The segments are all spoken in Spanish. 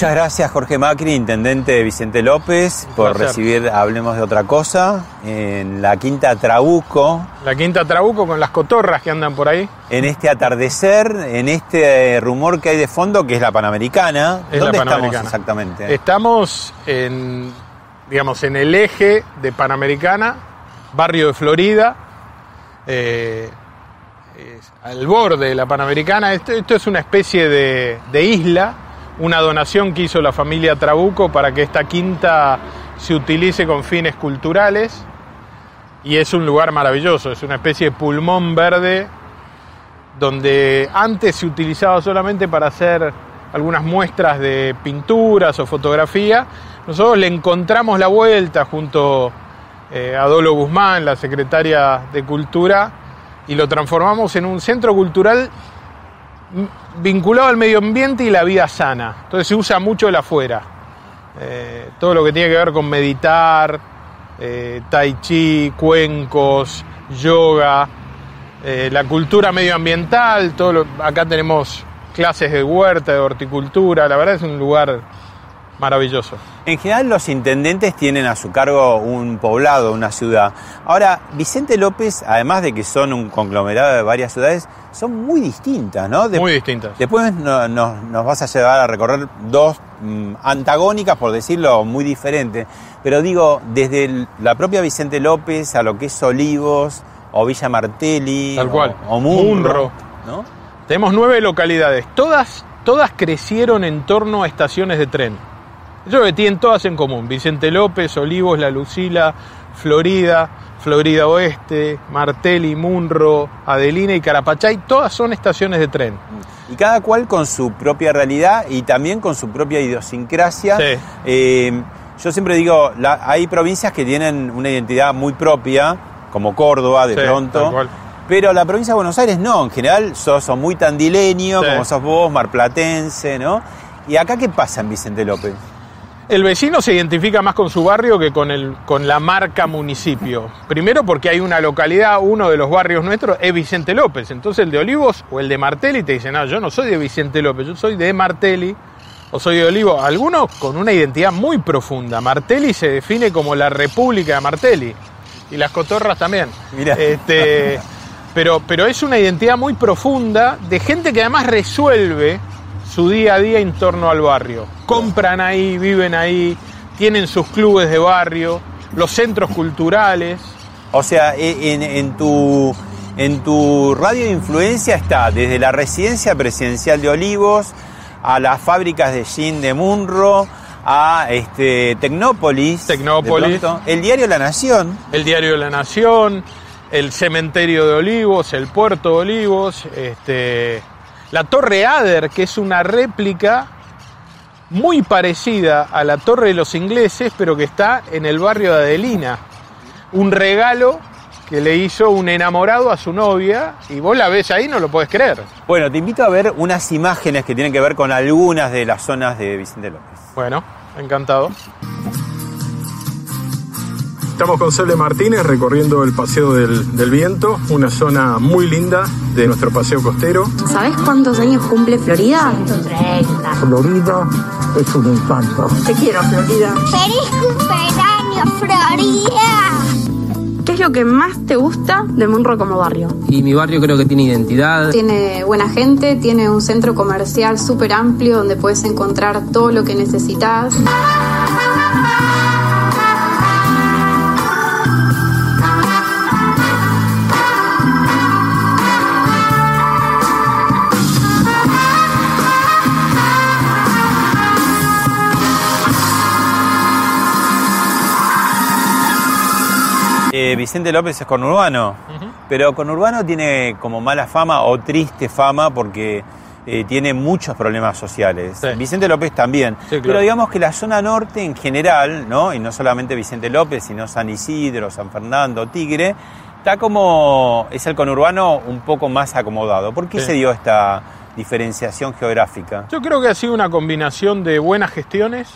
Muchas gracias Jorge Macri, intendente Vicente López, por recibir Hablemos de otra cosa en la Quinta Trabuco. La Quinta Trabuco con las cotorras que andan por ahí. En este atardecer, en este rumor que hay de fondo que es la Panamericana. ¿Dónde estamos exactamente? Estamos en, digamos, en el eje de Panamericana, barrio de Florida, eh, al borde de la Panamericana. Esto, es una especie de isla una donación que hizo la familia Trabuco para que esta quinta se utilice con fines culturales y es un lugar maravilloso, es una especie de pulmón verde donde antes se utilizaba solamente para hacer algunas muestras de pinturas o fotografía. Nosotros le encontramos la vuelta junto eh, a Dolo Guzmán, la secretaria de Cultura, y lo transformamos en un centro cultural vinculado al medio ambiente y la vida sana. Entonces se usa mucho el afuera. Eh, todo lo que tiene que ver con meditar, eh, tai chi, cuencos, yoga, eh, la cultura medioambiental, todo acá tenemos clases de huerta, de horticultura, la verdad es un lugar maravilloso. En general los intendentes tienen a su cargo un poblado, una ciudad. Ahora, Vicente López, además de que son un conglomerado de varias ciudades, son muy distintas, ¿no? muy distintas. Después nos vas a llevar a recorrer dos mm, antagónicas, por decirlo, muy diferentes. Pero digo, desde la propia Vicente López a lo que es Olivos, o Villa Martelli, Tal cual. o, Munro, ¿no? Tenemos nueve localidades, todas, todas crecieron en torno a estaciones de tren. Yo que tienen todas en común. Vicente López, Olivos, La Lucila, Florida, Florida Oeste, Martelli, Munro, Adelina y Carapachay, todas son estaciones de tren. Y cada cual con su propia realidad y también con su propia idiosincrasia. Eh, yo siempre digo, hay provincias que tienen una identidad muy propia, como Córdoba de pronto. Pero la provincia de Buenos Aires no, en general sos, muy tandileño, como sos vos, marplatense, ¿no? ¿Y acá qué pasa en Vicente López? El vecino se identifica más con su barrio que con, el, con la marca municipio. Primero porque hay una localidad, uno de los barrios nuestros es Vicente López. Entonces el de Olivos o el de Martelli te dicen, no, yo no soy de Vicente López, yo soy de Martelli o soy de Olivos. Algunos con una identidad muy profunda. Martelli se define como la República de Martelli. Y las cotorras también. Mira. Este, pero, pero es una identidad muy profunda de gente que además resuelve su día a día en torno al barrio. Compran ahí, viven ahí, tienen sus clubes de barrio, los centros culturales. O sea, e, en, tu, en tu radio de influencia está desde la residencia presidencial de Olivos a las fábricas de gin de Munro, a este, Tecnópolis. Tecnópolis. el diario La Nación. El diario La Nación, el cementerio de Olivos, el puerto de Olivos, este, la Torre Ader, que es una réplica muy parecida a la Torre de los Ingleses, pero que está en el barrio de Adelina. Un regalo que le hizo un enamorado a su novia y vos la ves ahí, no lo podés creer. Bueno, te invito a ver unas imágenes que tienen que ver con algunas de las zonas de Vicente López. Bueno, encantado. Estamos con Cele Martínez recorriendo el Paseo del, del, Viento, una zona muy linda de nuestro paseo costero. ¿Sabes cuántos años cumple Florida? 130. Florida es un encanto. Te quiero, Florida. ¡Feliz cumpleaños, Florida! ¿Qué es lo que más te gusta de Monroe como barrio? Y mi barrio creo que tiene identidad. Tiene buena gente, tiene un centro comercial súper amplio donde puedes encontrar todo lo que necesitas. Eh, Vicente López es conurbano, pero conurbano tiene como mala fama o triste fama porque eh, tiene muchos problemas sociales. Sí. Vicente López también. Sí, claro. Pero digamos que la zona norte en general, ¿no? y no solamente Vicente López, sino San Isidro, San Fernando, Tigre, está como, es el conurbano un poco más acomodado. ¿Por qué Sí. se dio esta diferenciación geográfica? Yo creo que ha sido una combinación de buenas gestiones.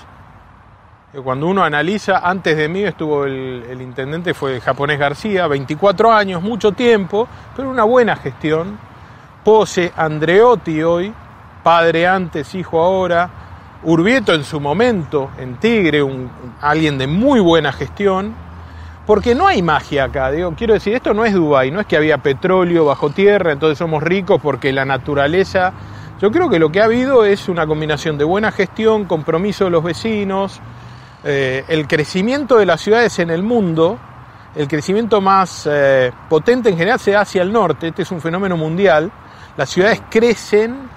Cuando uno analiza, antes de mí estuvo el, el intendente, fue el japonés García, 24 años, mucho tiempo, pero una buena gestión. Pose Andreotti hoy, padre antes, hijo ahora. Urbieto en su momento, en Tigre, un, alguien de muy buena gestión. Porque no hay magia acá, digo, quiero decir, esto no es Dubái, no es que había petróleo bajo tierra, entonces somos ricos porque la naturaleza. Yo creo que lo que ha habido es una combinación de buena gestión, compromiso de los vecinos, eh, el crecimiento de las ciudades en el mundo, el crecimiento más eh, potente en general se da hacia el norte, este es un fenómeno mundial, las ciudades crecen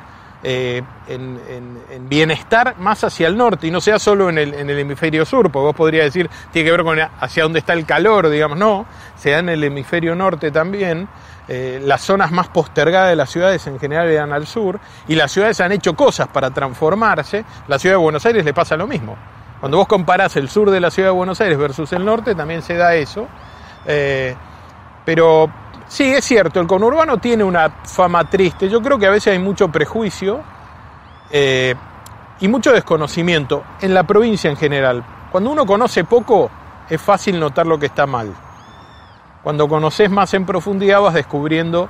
eh, en, en- en bienestar más hacia el norte y no sea solo en el, hemisferio sur, porque vos podrías decir, tiene que ver con hacia dónde está el calor, digamos, no, se da en el hemisferio norte también. Las zonas más postergadas de las ciudades en general eran al sur y las ciudades han hecho cosas para transformarse. La ciudad de Buenos Aires le pasa lo mismo. Cuando vos comparás el sur de la ciudad de Buenos Aires versus el norte, también se da eso. Eh, pero sí, es cierto, el conurbano tiene una fama triste. Yo creo que a veces hay mucho prejuicio eh, y mucho desconocimiento en la provincia en general. Cuando uno conoce poco, es fácil notar lo que está mal. Cuando conoces más en profundidad vas descubriendo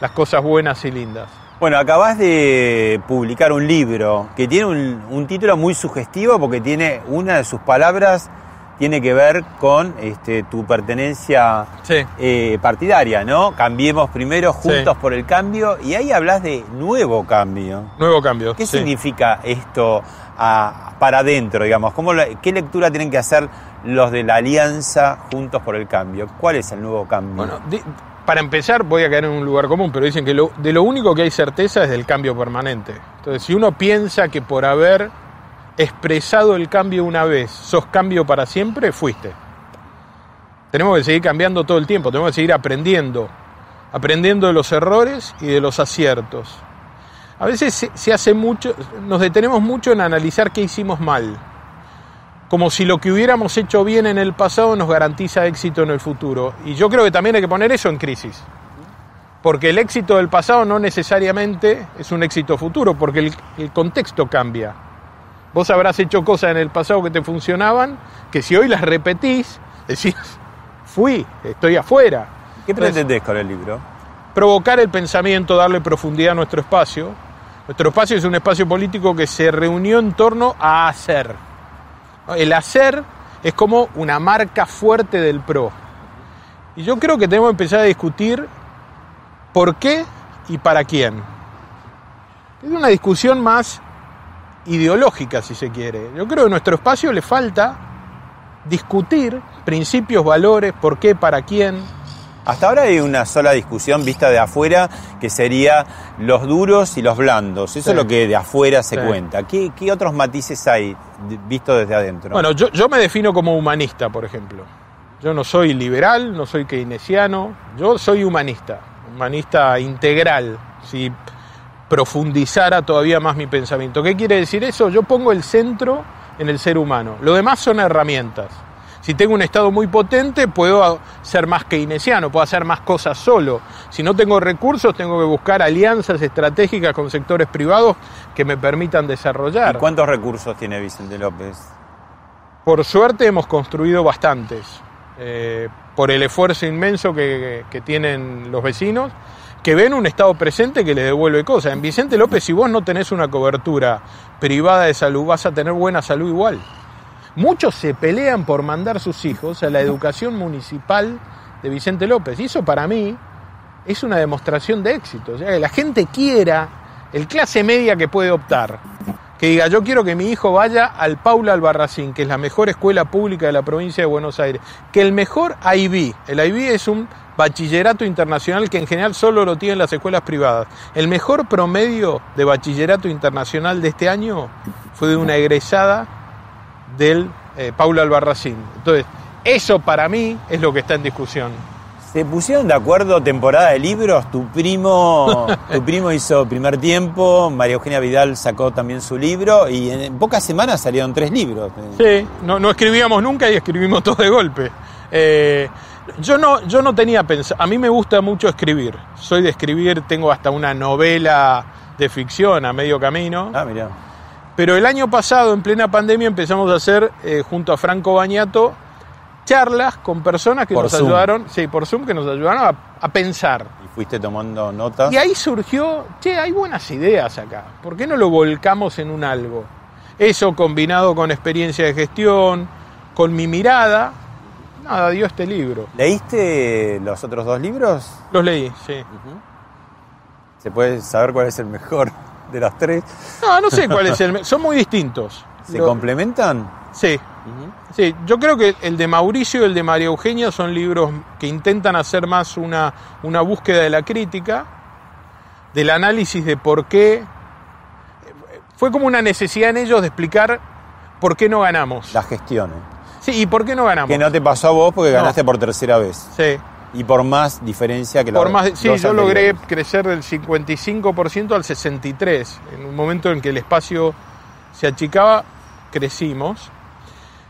las cosas buenas y lindas. Bueno, acabas de publicar un libro que tiene un, un título muy sugestivo porque tiene una de sus palabras tiene que ver con este, tu pertenencia Sí. eh, partidaria, ¿no? Cambiemos primero juntos Sí. por el cambio y ahí hablas de nuevo cambio. Nuevo cambio. ¿Qué sí. significa esto para adentro, digamos? ¿Cómo la- ¿Qué lectura tienen que hacer los de la alianza Juntos por el Cambio? ¿Cuál es el nuevo cambio? Bueno, para empezar voy a caer en un lugar común, pero dicen que lo- de lo único que hay certeza es del cambio permanente. Entonces, si uno piensa que por haber expresado el cambio una vez, sos cambio para siempre, fuiste. Tenemos que seguir cambiando todo el tiempo, tenemos que seguir aprendiendo, aprendiendo de los errores y de los aciertos. A veces se, se hace mucho, nos detenemos mucho en analizar qué hicimos mal, como si lo que hubiéramos hecho bien en el pasado nos garantiza éxito en el futuro. Y yo creo que también hay que poner eso en crisis. Porque el éxito del pasado no necesariamente es un éxito futuro, porque el, el contexto cambia. Vos habrás hecho cosas en el pasado que te funcionaban, que si hoy las repetís, decís, fui, estoy afuera. ¿Qué pretendés con el libro? provocar el pensamiento, darle profundidad a nuestro espacio. Nuestro espacio es un espacio político que se reunió en torno a hacer. El hacer es como una marca fuerte del PRO. Y yo creo que tenemos que empezar a discutir por qué y para quién. Es una discusión más ideológica, si se quiere. Yo creo que a nuestro espacio le falta discutir principios, valores, por qué, para quién. Hasta ahora hay una sola discusión vista de afuera que sería los duros y los blandos. Eso Sí. es lo que de afuera se Sí. cuenta. ¿Qué, qué otros matices hay visto desde adentro? Bueno, yo, yo me defino como humanista, por ejemplo. Yo no soy liberal, no soy keynesiano, yo soy humanista, humanista integral, si profundizara todavía más mi pensamiento. ¿Qué quiere decir eso? Yo pongo el centro en el ser humano, lo demás son herramientas. Si tengo un Estado muy potente, puedo ser más keynesiano, puedo hacer más cosas solo. Si no tengo recursos, tengo que buscar alianzas estratégicas con sectores privados que me permitan desarrollar. ¿Y cuántos recursos tiene Vicente López? Por suerte hemos construido bastantes. eh, por el esfuerzo inmenso que, que tienen los vecinos, que ven un Estado presente que les devuelve cosas. En Vicente López, si vos no tenés una cobertura privada de salud, vas a tener buena salud igual. Muchos se pelean por mandar sus hijos a la educación municipal de Vicente López. Y eso para mí es una demostración de éxito. O sea, que la gente quiera, el clase media que puede optar, que diga, yo quiero que mi hijo vaya al Paula Albarracín, que es la mejor escuela pública de la provincia de Buenos Aires, que el mejor IB, el IB es un bachillerato internacional que en general solo lo tienen las escuelas privadas. El mejor promedio de bachillerato internacional de este año fue de una egresada del eh, Paula Albarracín. Entonces, eso para mí es lo que está en discusión. ¿Se pusieron de acuerdo temporada de libros? Tu primo, tu primo hizo primer tiempo, María Eugenia Vidal sacó también su libro y en pocas semanas salieron tres libros. Sí, no, no escribíamos nunca y escribimos todo de golpe. Eh, yo no, yo no tenía pensado, a mí me gusta mucho escribir, soy de escribir, tengo hasta una novela de ficción a medio camino. Ah, mira. Pero el año pasado, en plena pandemia, empezamos a hacer, eh, junto a Franco Bañato, charlas con personas que Por nos Zoom. ayudaron, sí, por Zoom, que nos ayudaron a, a pensar. Y fuiste tomando notas. Y ahí surgió, che, hay buenas ideas acá, ¿por qué no lo volcamos en un algo? Eso combinado con experiencia de gestión, con mi mirada, nada, dio este libro. ¿Leíste los otros dos libros? Los leí, sí. ¿Se puede saber cuál es el mejor de los tres? No, no sé cuál es el... Son muy distintos. ¿Se Lo- complementan? Sí. Sí, yo creo que el de Mauricio y el de María Eugenia son libros que intentan hacer más una, una búsqueda de la crítica, del análisis de por qué. Fue como una necesidad en ellos de explicar por qué no ganamos. La gestión. ¿eh? Sí, y por qué no ganamos. Que no te pasó a vos porque No. ganaste por tercera vez. Sí, Y por más diferencia que la por más, sí yo logré crecer del 55% al 63%. En un momento en que el espacio se achicaba, crecimos.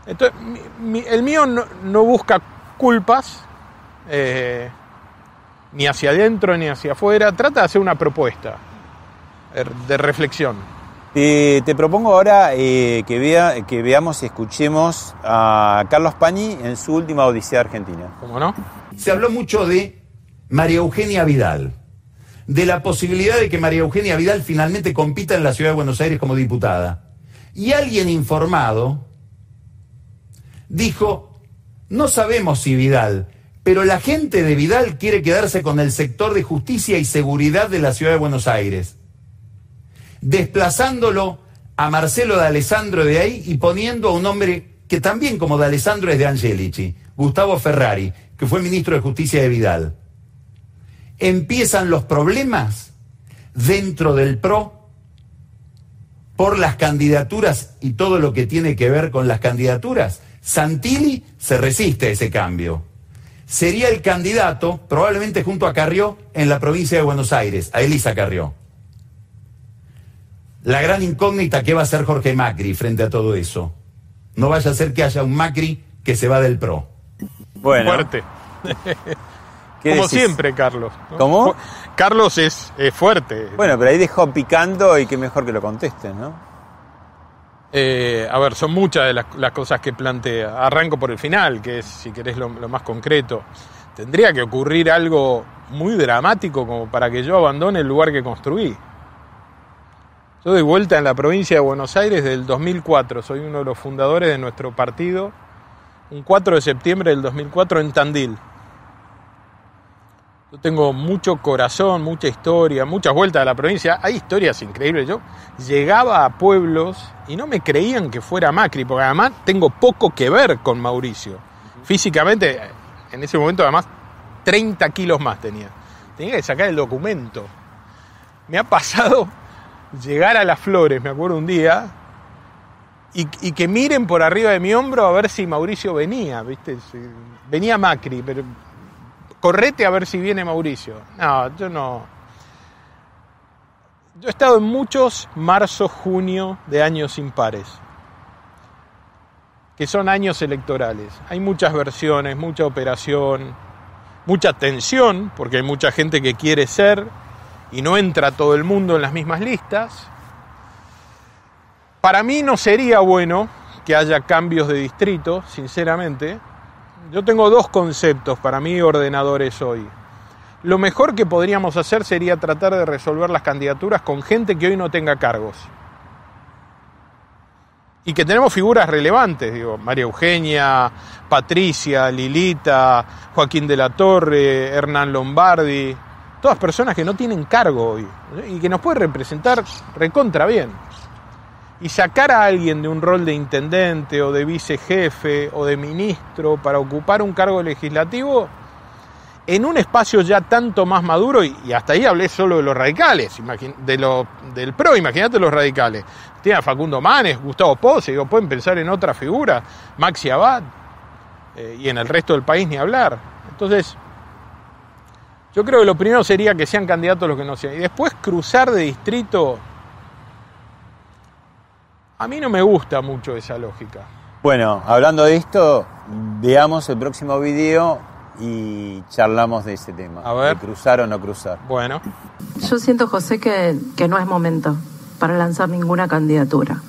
Entonces, mi- mi- el mío no, no busca culpas, eh, ni hacia adentro ni hacia afuera. Trata de hacer una propuesta eh, de reflexión. Te, te propongo ahora eh, que, vea, que veamos y escuchemos a Carlos Pañi en su última Odisea Argentina. ¿Cómo no? Se habló mucho de María Eugenia Vidal, de la posibilidad de que María Eugenia Vidal finalmente compita en la ciudad de Buenos Aires como diputada. Y alguien informado dijo, no sabemos si Vidal, pero la gente de Vidal quiere quedarse con el sector de justicia y seguridad de la ciudad de Buenos Aires, desplazándolo a Marcelo de Alessandro de ahí y poniendo a un hombre que también como de Alessandro es de Angelici, Gustavo Ferrari, que fue ministro de Justicia de Vidal. Empiezan los problemas dentro del PRO por las candidaturas y todo lo que tiene que ver con las candidaturas. Santilli se resiste a ese cambio. Sería el candidato, probablemente junto a Carrió, en la provincia de Buenos Aires, a Elisa Carrió. La gran incógnita que va a hacer Jorge Macri frente a todo eso. No vaya a ser que haya un Macri que se va del PRO. Bueno, Fuerte. ¿qué Como decís? siempre, Carlos. ¿no? ¿Cómo? Carlos es, es fuerte. Bueno, pero ahí dejó picando y qué mejor que lo contestes, ¿no? Eh, a ver, son muchas de las, las cosas que plantea. Arranco por el final, que es, si querés, lo, lo más concreto. Tendría que ocurrir algo muy dramático como para que yo abandone el lugar que construí. Yo doy vuelta en la provincia de Buenos Aires del 2004. Soy uno de los fundadores de nuestro partido. Un 4 de septiembre del 2004 en Tandil. Yo tengo mucho corazón, mucha historia, muchas vueltas a la provincia. Hay historias increíbles. Yo llegaba a pueblos y no me creían que fuera Macri, porque además tengo poco que ver con Mauricio. Físicamente, en ese momento además 30 kilos más tenía. Tenía que sacar el documento. Me ha pasado llegar a las flores, me acuerdo un día, y, que miren por arriba de mi hombro a ver si Mauricio venía, ¿viste? Venía Macri, pero correte a ver si viene Mauricio. No, yo no. Yo he estado en muchos marzo, junio de años impares, que son años electorales. Hay muchas versiones, mucha operación, mucha tensión, porque hay mucha gente que quiere ser y no entra todo el mundo en las mismas listas. Para mí no sería bueno que haya cambios de distrito, sinceramente, yo tengo dos conceptos para mí ordenadores hoy. Lo mejor que podríamos hacer sería tratar de resolver las candidaturas con gente que hoy no tenga cargos. Y que tenemos figuras relevantes, digo, María Eugenia, Patricia, Lilita, Joaquín de la Torre, Hernán Lombardi, todas personas que no tienen cargo hoy y que nos puede representar recontra bien. Y sacar a alguien de un rol de intendente o de vicejefe o de ministro para ocupar un cargo legislativo en un espacio ya tanto más maduro, y, hasta ahí hablé solo de los radicales, de lo, del PRO, imagínate los radicales. Tiene a Facundo Manes, Gustavo Pose, digo, pueden pensar en otra figura, Maxi Abad, eh, y en el resto del país ni hablar. Entonces, yo creo que lo primero sería que sean candidatos los que no sean. Y después cruzar de distrito, a mí no me gusta mucho esa lógica. Bueno, hablando de esto, veamos el próximo video y charlamos de ese tema. A ver. De cruzar o no cruzar. Bueno. Yo siento, José, que, que no es momento para lanzar ninguna candidatura.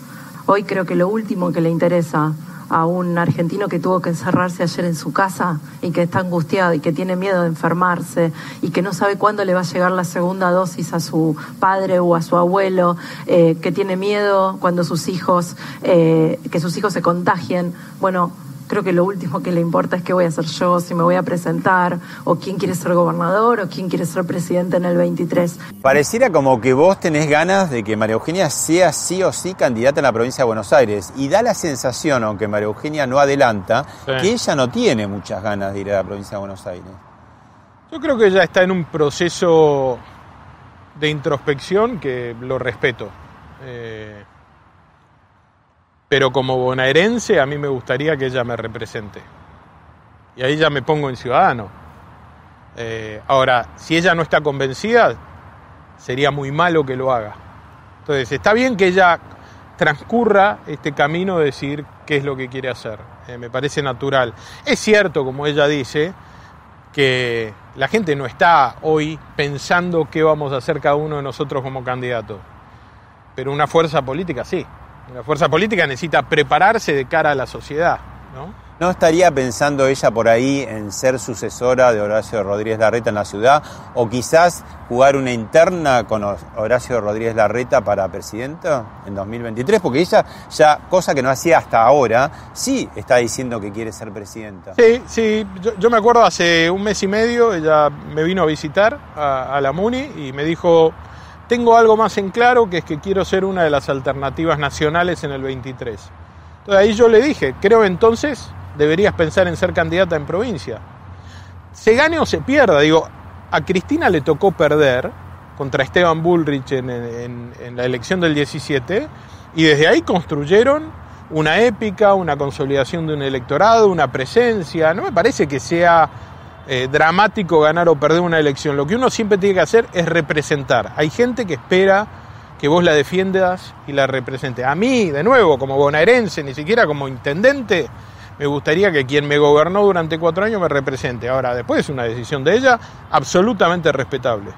Hoy creo que lo último que le interesa a un argentino que tuvo que encerrarse ayer en su casa y que está angustiado y que tiene miedo de enfermarse y que no sabe cuándo le va a llegar la segunda dosis a su padre o a su abuelo, eh, que tiene miedo cuando sus hijos, eh, que sus hijos se contagien. Bueno, creo que lo último que le importa es qué voy a hacer yo, si me voy a presentar, o quién quiere ser gobernador, o quién quiere ser presidente en el 23. Pareciera como que vos tenés ganas de que María Eugenia sea sí o sí candidata en la provincia de Buenos Aires. Y da la sensación, aunque María Eugenia no adelanta, que ella no tiene muchas ganas de ir a la provincia de Buenos Aires. Yo creo que ella está en un proceso de introspección que lo respeto. Eh, pero como bonaerense a mí me gustaría que ella me represente. Y ahí ya me pongo en ciudadano. Eh, ahora, si ella no está convencida, sería muy malo que lo haga. Entonces, está bien que ella transcurra este camino de decir qué es lo que quiere hacer. Eh, me parece natural. Es cierto, como ella dice, que la gente no está hoy pensando qué vamos a hacer cada uno de nosotros como candidato. Pero una fuerza política sí. La fuerza política necesita prepararse de cara a la sociedad, ¿no? ¿No estaría pensando ella por ahí en ser sucesora de Horacio Rodríguez Larreta en la ciudad? ¿O quizás jugar una interna con Horacio Rodríguez Larreta para presidenta en 2023? Porque ella ya, cosa que no hacía hasta ahora, sí está diciendo que quiere ser presidenta. Sí, sí. Yo, me acuerdo hace un mes y medio, ella me vino a visitar a, a la MUNI y me dijo, tengo algo más en claro, que es que quiero ser una de las alternativas nacionales en el 23. Entonces ahí yo le dije, creo entonces deberías pensar en ser candidata en provincia. Se gane o se pierda, digo, a Cristina le tocó perder contra Esteban Bullrich en, en la elección del 17 y desde ahí construyeron una épica, una consolidación de un electorado, una presencia. No me parece que sea eh, dramático ganar o perder una elección. Lo que uno siempre tiene que hacer es representar. Hay gente que espera que vos la defiendas y la represente. A mí, de nuevo, como bonaerense, ni siquiera como intendente, me gustaría que quien me gobernó durante cuatro años me represente. Ahora, después es una decisión de ella absolutamente respetable.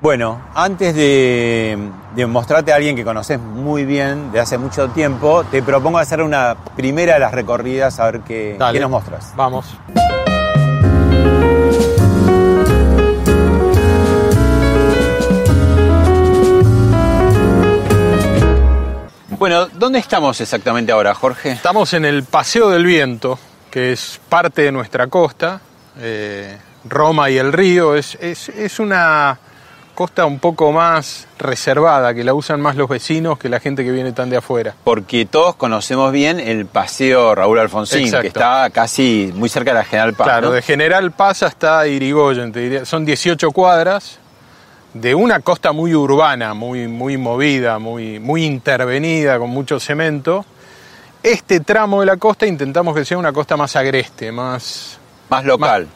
Bueno, antes de, mostrarte a alguien que conoces muy bien de hace mucho tiempo, te propongo hacer una primera de las recorridas a ver qué, qué nos mostras. Vamos. Bueno, ¿dónde estamos exactamente ahora, Jorge? Estamos en el Paseo del Viento, que es parte de nuestra costa. Eh, Roma y el río es, es, una costa un poco más reservada, que la usan más los vecinos que la gente que viene tan de afuera. Porque todos conocemos bien el paseo Raúl Alfonsín, que está casi muy cerca de la General Paz. Claro, de General Paz hasta Irigoyen, te diría. son 18 cuadras, de una costa muy urbana, muy, muy movida, muy, muy intervenida, con mucho cemento, este tramo de la costa intentamos que sea una costa más agreste, más... Más local.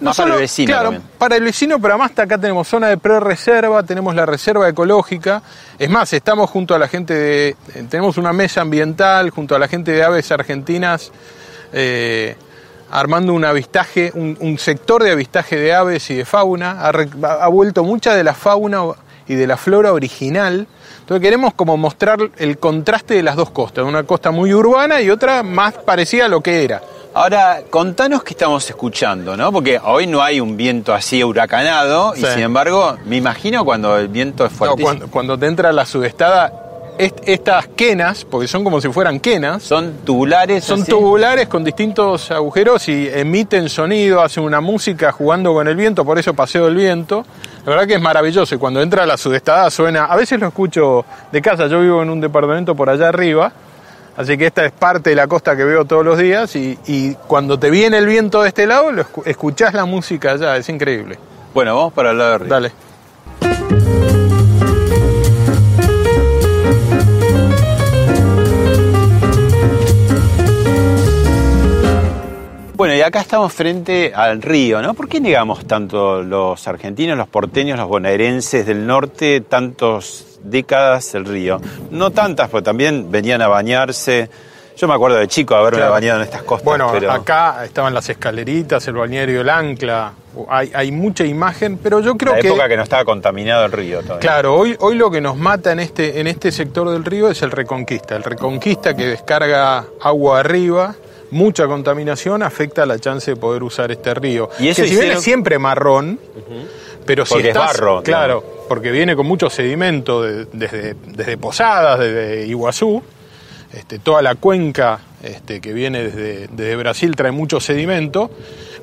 Más, para el vecino. Claro, para el vecino, pero además acá tenemos zona de pre-reserva, tenemos la reserva ecológica. Es más, estamos junto a la gente de. Tenemos una mesa ambiental junto a la gente de aves argentinas. Eh, armando un avistaje, un, sector de avistaje de aves y de fauna, ha, vuelto mucha de la fauna y de la flora original. Entonces queremos como mostrar el contraste de las dos costas, una costa muy urbana y otra más parecida a lo que era, Ahora, contanos qué estamos escuchando, ¿no? Porque hoy no hay un viento así huracanado y sin embargo, me imagino cuando el viento es No, fuertísimo. cuando, cuando te entra la sudestada, est- estas quenas, porque son como si fueran quenas, Son tubulares. son así? tubulares con distintos agujeros y emiten sonido, hacen una música jugando con el viento, por eso paseo el viento. La verdad que es maravilloso y cuando entra la sudestada suena, a veces lo escucho de casa, yo vivo en un departamento por allá arriba, así que esta es parte de la costa que veo todos los días y, y cuando te viene el viento de este lado, lo escu- escuchás la música allá, es increíble. Bueno, vamos para el lado de Río. Dale. Bueno, y acá estamos frente al río, ¿no? ¿Por qué negamos tanto los argentinos, los porteños, los bonaerenses del norte, tantas décadas el río? No tantas, porque también venían a bañarse. Yo me acuerdo de chico haberme Claro. bañado en estas costas. Bueno, pero... acá estaban las escaleritas, el balneario El Ancla, hay, hay mucha imagen, pero yo creo la que... época que no estaba contaminado el río todavía. Claro, hoy, hoy lo que nos mata en este, en este sector del río es el Reconquista. El Reconquista que descarga agua arriba, mucha contaminación, afecta la chance de poder usar este río. Y eso que si bien hicieron- es siempre marrón, pero si Porque es barro, claro, porque viene con mucho sedimento de- desde, desde Posadas, desde Iguazú, este, toda la cuenca este, que viene desde, desde Brasil trae mucho sedimento,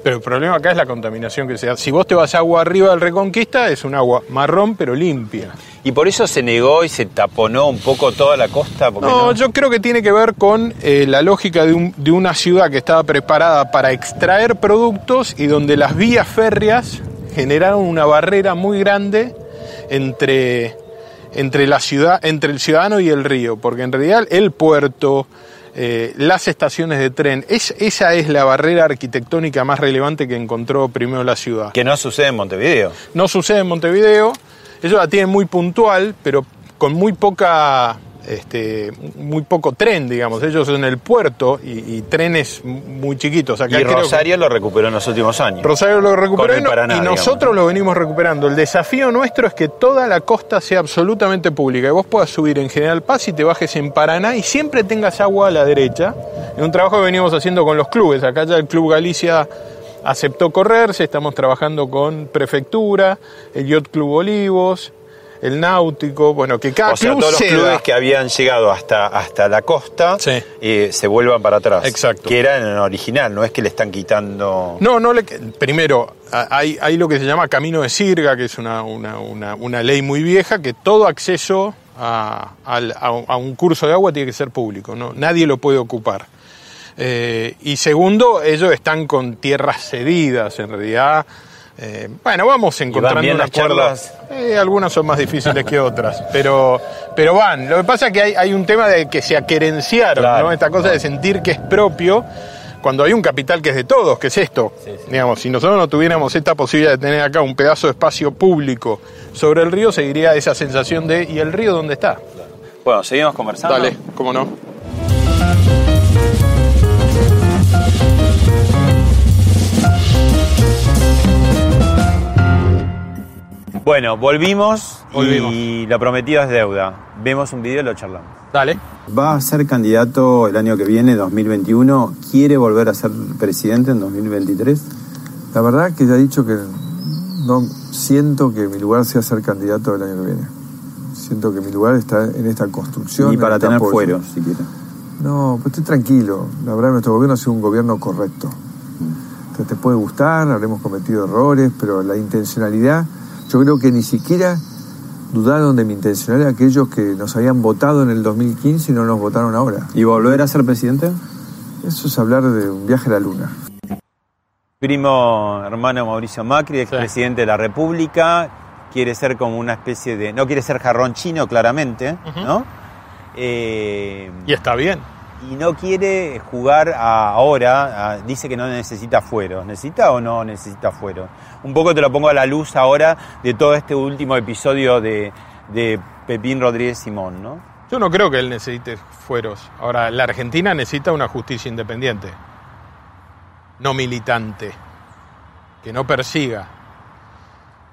pero el problema acá es la contaminación que se da. Si vos te vas agua arriba del Reconquista, es un agua marrón pero limpia. Y por eso se negó y se taponó un poco toda la costa. No, no, yo creo que tiene que ver con eh, la lógica de, un- de una ciudad que estaba preparada para extraer productos y donde las vías férreas generaron una barrera muy grande entre, entre la ciudad, entre el ciudadano y el río, porque en realidad el puerto, eh, las estaciones de tren, es, esa es la barrera arquitectónica más relevante que encontró primero la ciudad. que no sucede en Montevideo. No sucede en Montevideo, ellos la tienen muy puntual, pero con muy poca, este, muy poco tren, digamos. Ellos en el puerto y, y trenes muy chiquitos. Acá y creo que- Rosario lo recuperó en los últimos años. Rosario lo recuperó y, Paraná, y digamos. nosotros lo venimos recuperando. El desafío nuestro es que toda la costa sea absolutamente pública. Y vos puedas subir en General Paz y te bajes en Paraná y siempre tengas agua a la derecha. Es un trabajo que venimos haciendo con los clubes. Acá ya el Club Galicia aceptó correrse, estamos trabajando con Prefectura, el Yacht Club Olivos, el Náutico, bueno, que cada o sea, club todos los clubes que habían llegado hasta, hasta la costa Sí. eh, se vuelvan para atrás. Exacto. Que era en el original, no es que le están quitando. No, no le. Primero, hay, hay lo que se llama camino de sirga, que es una, una, una, una ley muy vieja, que todo acceso a, al- a un- a un curso de agua tiene que ser público, ¿no? nadie lo puede ocupar. Eh, y segundo, ellos están con tierras cedidas, en realidad. Eh, bueno, vamos encontrando bien un las acuerdo. charlas? Eh, algunas son más difíciles que otras, pero, pero van. Lo que pasa es que hay, hay un tema de que se aquerenciaron, Claro, ¿no? Esta cosa de sentir que es propio cuando hay un capital que es de todos, que es esto. Digamos, si nosotros no tuviéramos esta posibilidad de tener acá un pedazo de espacio público sobre el río, seguiría esa sensación de ¿y el río dónde está? Bueno, seguimos conversando. Dale, cómo no. Bueno, volvimos, Volvimos. y lo prometido es deuda. Vemos un video y lo charlamos. Dale. Va a ser candidato el año que viene, 2021. ¿Quiere volver a ser presidente en 2023? La verdad que ya he dicho que no siento que mi lugar sea ser candidato el año que viene. Siento que mi lugar está en esta construcción. Y para tener apoyo. fuero, si quiere. No, pues estoy tranquilo. La verdad, nuestro gobierno ha sido un gobierno correcto. Entonces, te puede gustar, habremos cometido errores, pero la intencionalidad, yo creo que ni siquiera dudaron de mi intencionalidad aquellos que nos habían votado en el 2015 y no nos votaron ahora. ¿Y volver a ser presidente? Eso es hablar de un viaje a la luna. Primo hermano Mauricio Macri, expresidente de la República, quiere ser como una especie de. No quiere ser jarrón chino, claramente, ¿no? Eh, Y está bien. Y no quiere jugar a- ahora, a- dice que no necesita fueros. ¿Necesita o no necesita fuero? Un poco te lo pongo a la luz ahora de todo este último episodio de, de Pepín Rodríguez Simón, ¿no? Yo no creo que él necesite fueros. Ahora, la Argentina necesita una justicia independiente, no militante, que no persiga.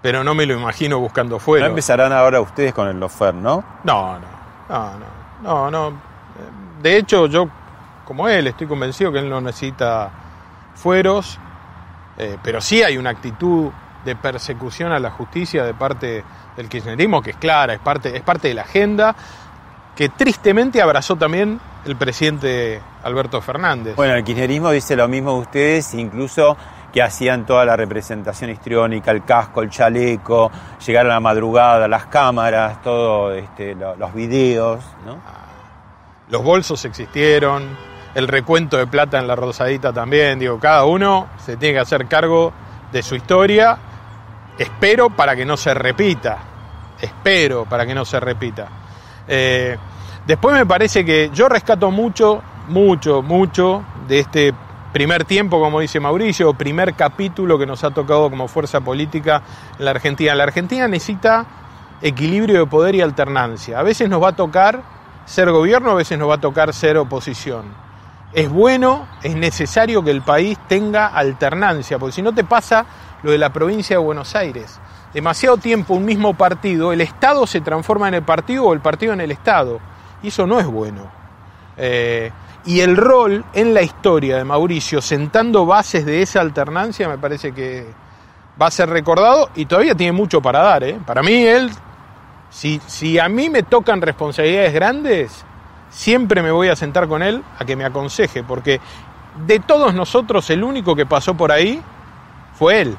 Pero no me lo imagino buscando No fueros. empezarán ahora ustedes con el lofer, ¿no? No, no, no, no, no, no. De hecho, yo, como él, estoy convencido que él no necesita fueros, eh, pero sí hay una actitud de persecución a la justicia de parte del kirchnerismo que es clara, es parte, es parte de la agenda que tristemente abrazó también el presidente Alberto Fernández. Bueno, el kirchnerismo dice lo mismo de ustedes, incluso que hacían toda la representación histriónica, el casco, el chaleco, llegar a la madrugada, las cámaras, todos este, los videos, ¿no? Los bolsos existieron, el recuento de plata en la rosadita también, digo, cada uno se tiene que hacer cargo de su historia, espero para que no se repita, espero para que no se repita. Eh, después me parece que yo rescato mucho, mucho, mucho de este primer tiempo, como dice Mauricio, primer capítulo que nos ha tocado como fuerza política en la Argentina. La Argentina necesita equilibrio de poder y alternancia. A veces nos va a tocar ser gobierno, a veces nos va a tocar ser oposición. Es bueno, es necesario que el país tenga alternancia, porque si no te pasa lo de la provincia de Buenos Aires. Demasiado tiempo un mismo partido, el Estado se transforma en el partido o el partido en el Estado. Y eso no es bueno. Eh, y el rol en la historia de Mauricio, sentando bases de esa alternancia, me parece que va a ser recordado y todavía tiene mucho para dar. ¿eh? Para mí, él, si, si a mí me tocan responsabilidades grandes, siempre me voy a sentar con él a que me aconseje, porque de todos nosotros el único que pasó por ahí fue él.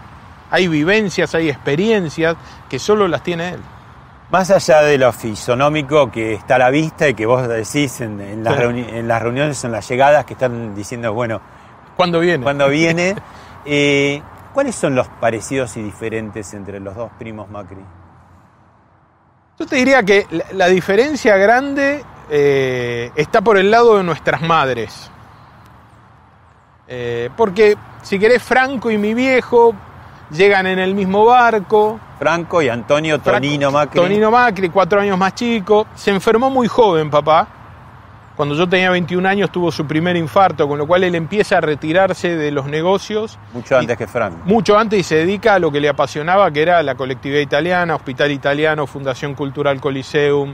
Hay vivencias, hay experiencias que solo las tiene él. Más allá de lo fisonómico que está a la vista y que vos decís en, las, reuniones, en las llegadas que están diciendo, bueno, ¿cuándo viene? ¿Cuándo viene? Eh, ¿Cuáles son los parecidos y diferentes entre los dos primos Macri? Yo te diría que la, diferencia grande eh, está por el lado de nuestras madres. Eh, porque, si querés, Franco y mi viejo llegan en el mismo barco. Franco y Antonio Tonino Macri. Tonino Macri, cuatro años más chico. Se enfermó muy joven, papá. Cuando yo tenía 21 años tuvo su primer infarto, con lo cual él empieza a retirarse de los negocios. Mucho antes que Franco. Mucho antes y se dedica a lo que le apasionaba, que era la colectividad italiana, Hospital Italiano, Fundación Cultural Coliseum,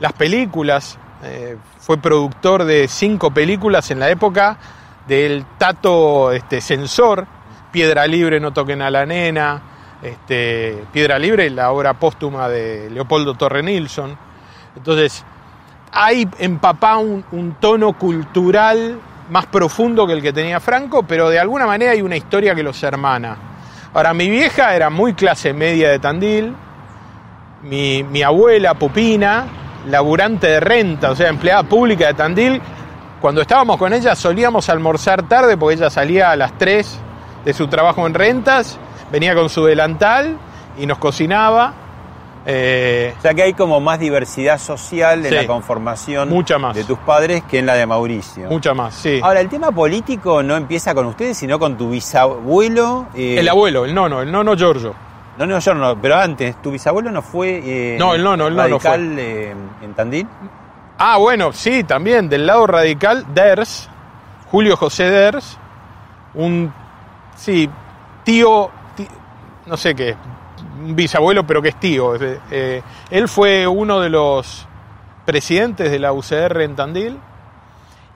las películas. Eh, fue productor de cinco películas en la época del Tato este, Sensor, Piedra Libre, No toquen a la nena, este, Piedra Libre, la obra póstuma de Leopoldo Torre Nilsson. Entonces, hay en papá un, tono cultural más profundo que el que tenía Franco, pero de alguna manera hay una historia que los hermana. Ahora, mi vieja era muy clase media de Tandil, mi, mi abuela Pupina, laburante de renta, o sea, empleada pública de Tandil, cuando estábamos con ella solíamos almorzar tarde porque ella salía a las 3 de su trabajo en rentas, venía con su delantal y nos cocinaba. Eh, o sea que hay como más diversidad social en la conformación mucha más. de tus padres que en la de Mauricio. Mucha más, sí. Ahora, el tema político no empieza con ustedes, sino con tu bisabuelo. Eh, el abuelo, el nono, el nono Giorgio. No, no, yo no, pero antes, ¿tu bisabuelo no fue eh, no, el nono, el radical nono fue. en Tandil? Ah, bueno, sí, también, del lado radical, Ders, Julio José Ders, un Sí, tío, no sé qué, un bisabuelo, pero que es tío. Eh, él fue uno de los presidentes de la UCR en Tandil.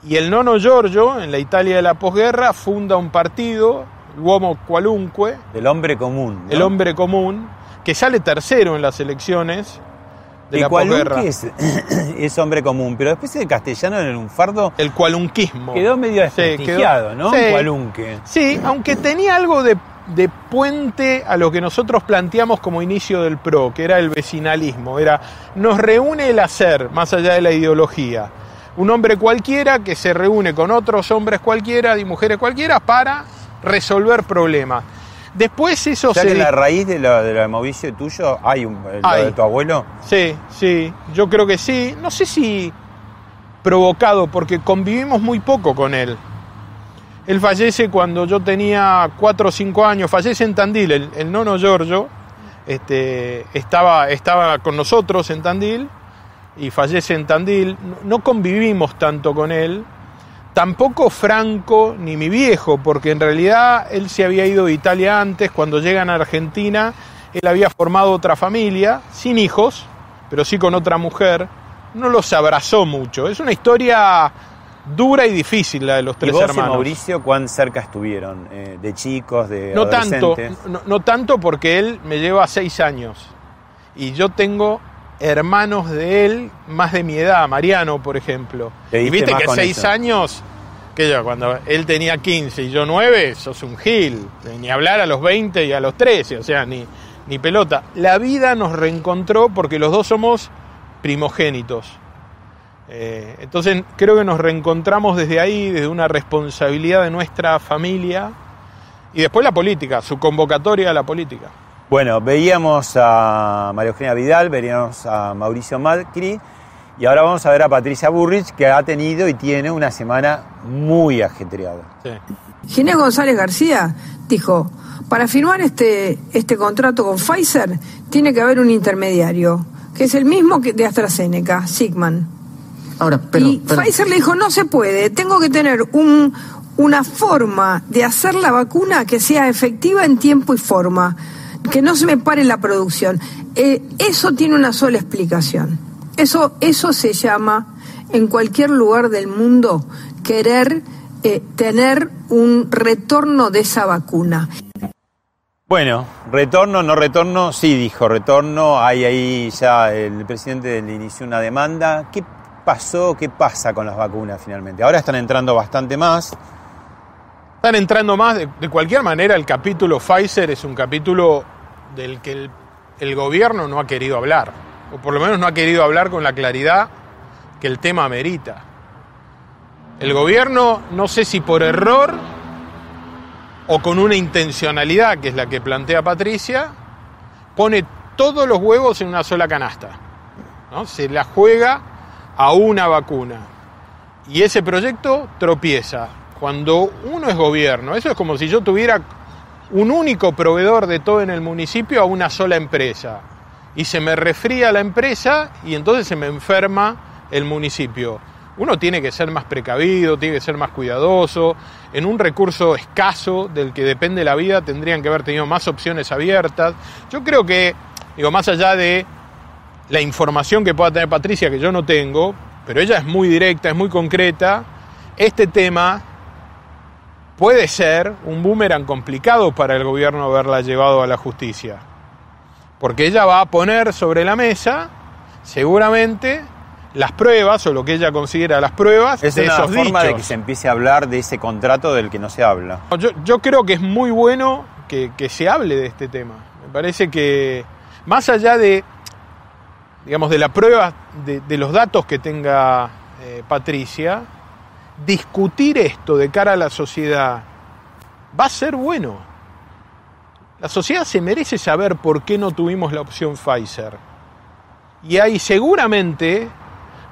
Y el nono Giorgio, en la Italia de la posguerra, funda un partido, el Uomo Qualunque. El hombre común. El hombre común, que sale tercero en las elecciones de la posguerra. Es, es hombre común, pero después el castellano en un fardo. El cualunquismo. Quedó medio desprestigiado, ¿no? Sí, Cualunque. Sí, aunque tenía algo de, de, puente a lo que nosotros planteamos como inicio del PRO, que era el vecinalismo. Era, nos reúne el hacer, más allá de la ideología. Un hombre cualquiera que se reúne con otros hombres cualquiera y mujeres cualquiera para resolver problemas. Después eso o sea que la raíz de lo, de Mauricio tuyo hay un de tu abuelo. Sí, sí, yo creo que sí. No sé si provocado, porque convivimos muy poco con él. Él fallece cuando yo tenía 4 o 5 años, fallece en Tandil, el, nono Giorgio, este, estaba, estaba con nosotros en Tandil y fallece en Tandil. No convivimos tanto con él, Tampoco Franco ni mi viejo, porque en realidad él se había ido de Italia antes, cuando llegan a Argentina, él había formado otra familia, sin hijos, pero sí con otra mujer, no los abrazó mucho. Es una historia dura y difícil la de los tres ¿Y vos hermanos. y Mauricio cuán cerca estuvieron? Eh, ¿De chicos, de No tanto, no, no tanto porque él me lleva seis años. Y yo tengo hermanos de él más de mi edad, Mariano, por ejemplo. Y viste que seis eso. años, que yo, cuando él tenía 15 y yo 9, sos un gil. Ni hablar a los 20 y a los 13, o sea, ni, ni pelota. La vida nos reencontró porque los dos somos primogénitos. Eh, entonces creo que nos reencontramos desde ahí, desde una responsabilidad de nuestra familia y después la política, su convocatoria a la política. Bueno, veíamos a María Eugenia Vidal, veíamos a Mauricio Macri y ahora vamos a ver a Patricia Burrich que ha tenido y tiene una semana muy ajetreada. Ginés González García dijo, para firmar este, este contrato con Pfizer tiene que haber un intermediario, que es el mismo que de AstraZeneca, Sigman. Ahora, pero, y pero- Pfizer le dijo, no se puede, tengo que tener un, una forma de hacer la vacuna que sea efectiva en tiempo y forma, que no se me pare la producción. Eh, eso tiene una sola explicación. Eso, eso se llama, en cualquier lugar del mundo, querer eh, tener un retorno de esa vacuna. Bueno, retorno, no retorno, sí dijo retorno, hay ahí ya el presidente le inició una demanda. ¿Qué pasó, qué pasa con las vacunas finalmente? Ahora están entrando bastante más. Están entrando más, de, cualquier manera el capítulo Pfizer es un capítulo del que el, el gobierno no ha querido hablar, o por lo menos no ha querido hablar con la claridad que el tema amerita. El gobierno, no sé si por error o con una intencionalidad, que es la que plantea Patricia, pone todos los huevos en una sola canasta. ¿no? Se la juega a una vacuna. Y ese proyecto tropieza. Cuando uno es gobierno, eso es como si yo tuviera un único proveedor de todo en el municipio a una sola empresa. Y se me refría la empresa y entonces se me enferma el municipio. Uno tiene que ser más precavido, tiene que ser más cuidadoso. En un recurso escaso del que depende la vida tendrían que haber tenido más opciones abiertas. Yo creo que, digo, más allá de la información que pueda tener Patricia, que yo no tengo, pero ella es muy directa, es muy concreta, este tema puede ser un boomerang complicado para el gobierno haberla llevado a la justicia. Porque ella va a poner sobre la mesa, seguramente, las pruebas o lo que ella considera las pruebas Es de una esos forma de que se empiece a hablar de ese contrato del que no se habla. Yo, yo creo que es muy bueno que, que se hable de este tema. Me parece que más allá de, digamos, de la prueba de, los datos que tenga eh, Patricia, discutir esto de cara a la sociedad va a ser bueno. La sociedad se merece saber por qué no tuvimos la opción Pfizer. Y hay seguramente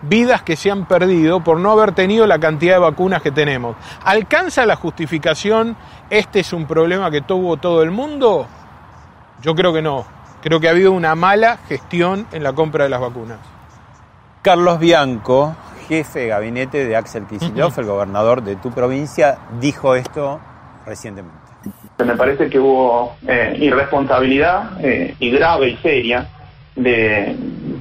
vidas que se han perdido por no haber tenido la cantidad de vacunas que tenemos. ¿Alcanza la justificación este es un problema que tuvo todo el mundo? Yo creo que no. Creo que ha habido una mala gestión en la compra de las vacunas. Carlos Bianco, jefe de gabinete de Axel Kicillof, el gobernador de tu provincia, dijo esto recientemente. Me parece que hubo eh, irresponsabilidad eh, y grave y seria de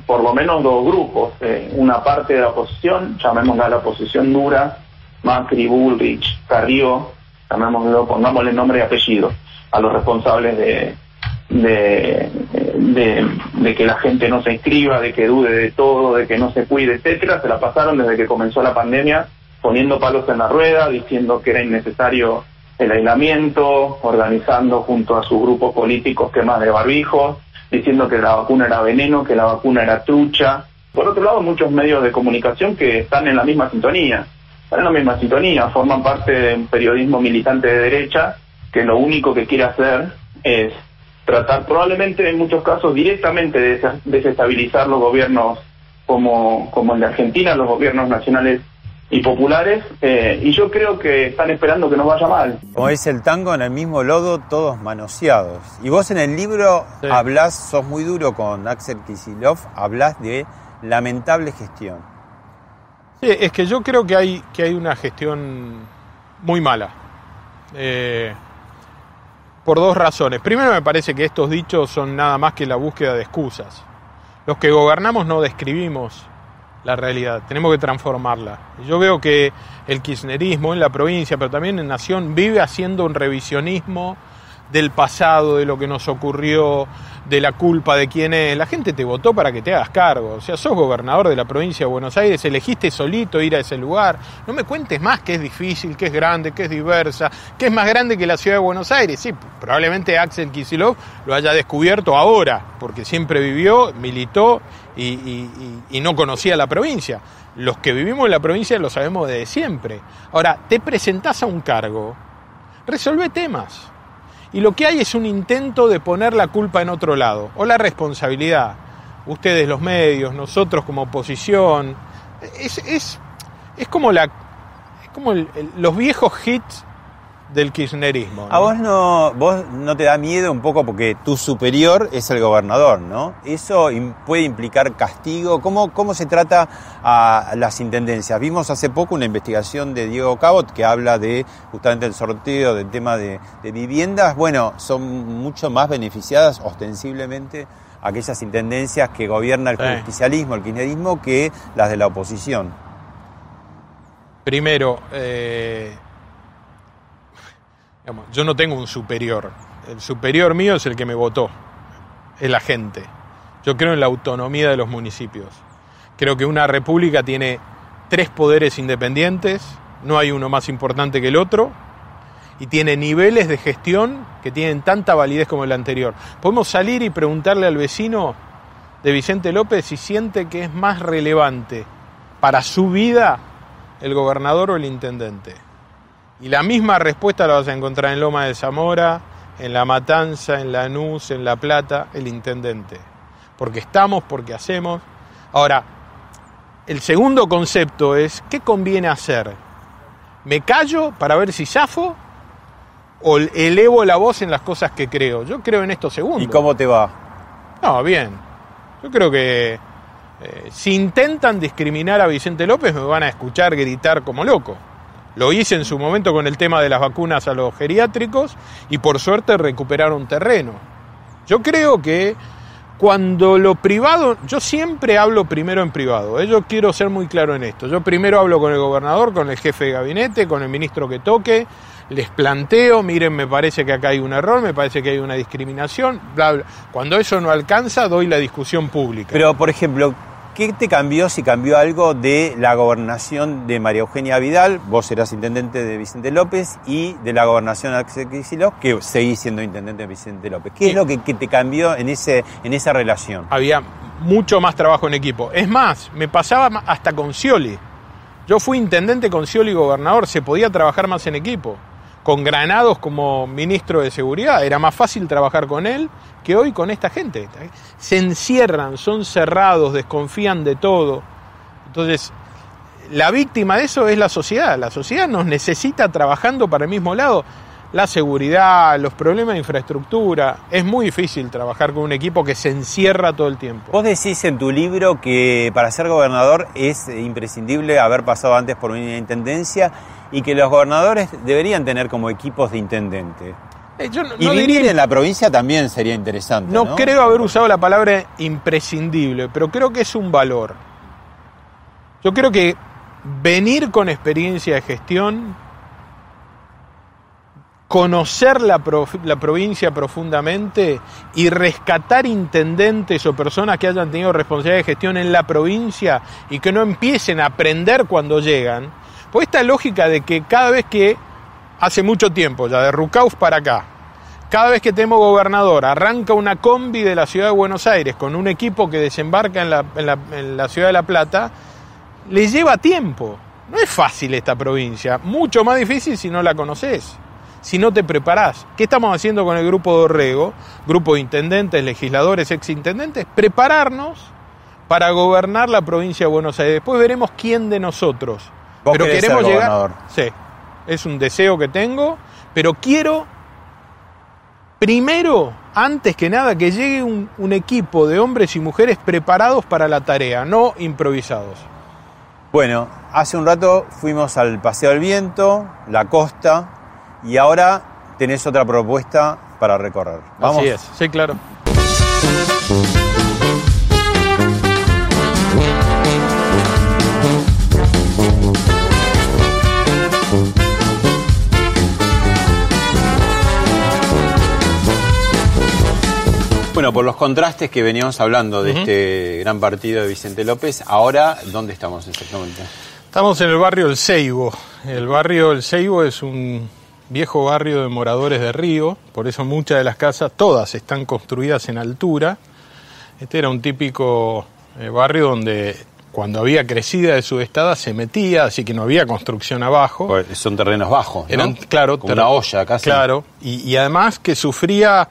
por lo menos dos grupos. Eh, una parte de la oposición, llamémosla la oposición dura, Macri, Bullrich, Carrió, llamémoslo, pongámosle nombre y apellido a los responsables de, de, de, de que la gente no se inscriba, de que dude de todo, de que no se cuide, etcétera, se la pasaron desde que comenzó la pandemia poniendo palos en la rueda, diciendo que era innecesario el aislamiento, organizando junto a sus grupos políticos quemas de barbijos, diciendo que la vacuna era veneno, que la vacuna era trucha. Por otro lado, muchos medios de comunicación que están en la misma sintonía, están en la misma sintonía, forman parte de un periodismo militante de derecha que lo único que quiere hacer es tratar probablemente en muchos casos directamente de desa- desestabilizar los gobiernos como, como el de Argentina, los gobiernos nacionales y populares, eh, y yo creo que están esperando que nos vaya mal. Como dice el tango, en el mismo lodo, todos manoseados. Y vos en el libro hablás, sos muy duro con Axel Kicillof, hablás de lamentable gestión. Sí, es que yo creo que hay, que hay una gestión muy mala. Eh, por dos razones. Primero me parece que estos dichos son nada más que la búsqueda de excusas. Los que gobernamos no describimos la realidad, tenemos que transformarla. Yo veo que el kirchnerismo en la provincia, pero también en Nación, vive haciendo un revisionismo del pasado, de lo que nos ocurrió, de la culpa de quién es. La gente te votó para que te hagas cargo. O sea, sos gobernador de la provincia de Buenos Aires, elegiste solito ir a ese lugar. No me cuentes más que es difícil, que es grande, que es diversa, que es más grande que la ciudad de Buenos Aires. Sí, probablemente Axel Kisilov lo haya descubierto ahora, porque siempre vivió, militó y, no conocía la provincia. Los que vivimos en la provincia lo sabemos desde siempre. Ahora, te presentás a un cargo, resolve temas y lo que hay es un intento de poner la culpa en otro lado, o la responsabilidad. Ustedes los medios, nosotros como oposición. Es, es, es como, la, es como los viejos hits del kirchnerismo. A vos no, vos no te da miedo un poco porque tu superior es el gobernador, ¿no? Eso puede implicar castigo. ¿Cómo, cómo se trata a las intendencias? Vimos hace poco una investigación de Diego Cabot que habla de justamente el sorteo del tema de, viviendas. Bueno, son mucho más beneficiadas ostensiblemente aquellas intendencias que gobierna el justicialismo, el kirchnerismo, que las de la oposición. Primero, eh yo no tengo un superior. El superior mío es el que me votó, es la gente. Yo creo en la autonomía de los municipios. Creo que una república tiene tres poderes independientes, no hay uno más importante que el otro, y tiene niveles de gestión que tienen tanta validez como el anterior. Podemos salir y preguntarle al vecino de Vicente López si siente que es más relevante para su vida el gobernador o el intendente. Y la misma respuesta la vas a encontrar en Loma de Zamora, en La Matanza, en Lanús, en La Plata, el intendente. Porque estamos, porque hacemos. Ahora, el segundo concepto es, ¿qué conviene hacer? ¿Me callo para ver si zafo? ¿O elevo la voz en las cosas que creo? Yo creo en esto segundo. ¿Y cómo te va? No, bien. Yo creo que eh, si intentan discriminar a Vicente López me van a escuchar gritar como loco. Lo hice en su momento con el tema de las vacunas a los geriátricos y por suerte recuperaron terreno. Yo creo que cuando lo privado, yo siempre hablo primero en privado, ¿eh? yo quiero ser muy claro en esto. Yo primero hablo con el gobernador, con el jefe de gabinete, con el ministro que toque, les planteo, miren, me parece que acá hay un error, me parece que hay una discriminación, bla, bla. Cuando eso no alcanza, doy la discusión pública. Pero, por ejemplo, ¿Qué te cambió, si cambió algo, de la gobernación de María Eugenia Vidal? Vos eras intendente de Vicente López y de la gobernación de Axel Kicillof, que seguís siendo intendente de Vicente López. ¿Qué es lo que, te cambió en, ese, en esa relación? Había mucho más trabajo en equipo. Es más, me pasaba hasta con Scioli. Yo fui intendente con Scioli gobernador, se podía trabajar más en equipo con Granados como ministro de Seguridad. Era más fácil trabajar con él que hoy con esta gente. Se encierran, son cerrados, desconfían de todo. Entonces, la víctima de eso es la sociedad. La sociedad nos necesita trabajando para el mismo lado. La seguridad, los problemas de infraestructura. Es muy difícil trabajar con un equipo que se encierra todo el tiempo. Vos decís en tu libro que para ser gobernador es imprescindible haber pasado antes por una intendencia y que los gobernadores deberían tener como equipos de intendente. Eh, y vivir en la provincia también sería interesante. No, creo haber usado la palabra imprescindible, pero creo que es un valor. Yo creo que venir con experiencia de gestión, conocer la, la, provincia profundamente y rescatar intendentes o personas que hayan tenido responsabilidad de gestión en la provincia y que no empiecen a aprender cuando llegan, pues esta lógica de que cada vez que, hace mucho tiempo, ya de Rucauf para acá, cada vez que tenemos gobernador, arranca una combi de la ciudad de Buenos Aires con un equipo que desembarca en la, en la ciudad de La Plata, le lleva tiempo. No es fácil esta provincia, mucho más difícil si no la conoces, si no te preparás. ¿Qué estamos haciendo con el grupo de Orrego, grupo de intendentes, legisladores, exintendentes? Prepararnos para gobernar la provincia de Buenos Aires. Después veremos quién de nosotros pero queremos llegar. Sí, es un deseo que tengo, pero quiero primero, antes que nada, que llegue un, un equipo de hombres y mujeres preparados para la tarea, no improvisados. Bueno, hace un rato fuimos al Paseo del Viento, la costa, y ahora tenés otra propuesta para recorrer. ¿Vamos? Así es, sí, claro. Bueno, por los contrastes que veníamos hablando de este gran partido de Vicente López, ahora, ¿dónde estamos exactamente? Estamos en el barrio El Ceibo. El barrio El Ceibo es un viejo barrio de moradores de Río, por eso muchas de las casas, todas están construidas en altura. Este era un típico eh, barrio donde cuando había crecida de su estada se metía, así que no había construcción abajo. Pues son terrenos bajos, ¿no? Eran, claro, Como una olla casi. Claro, y, y además que sufría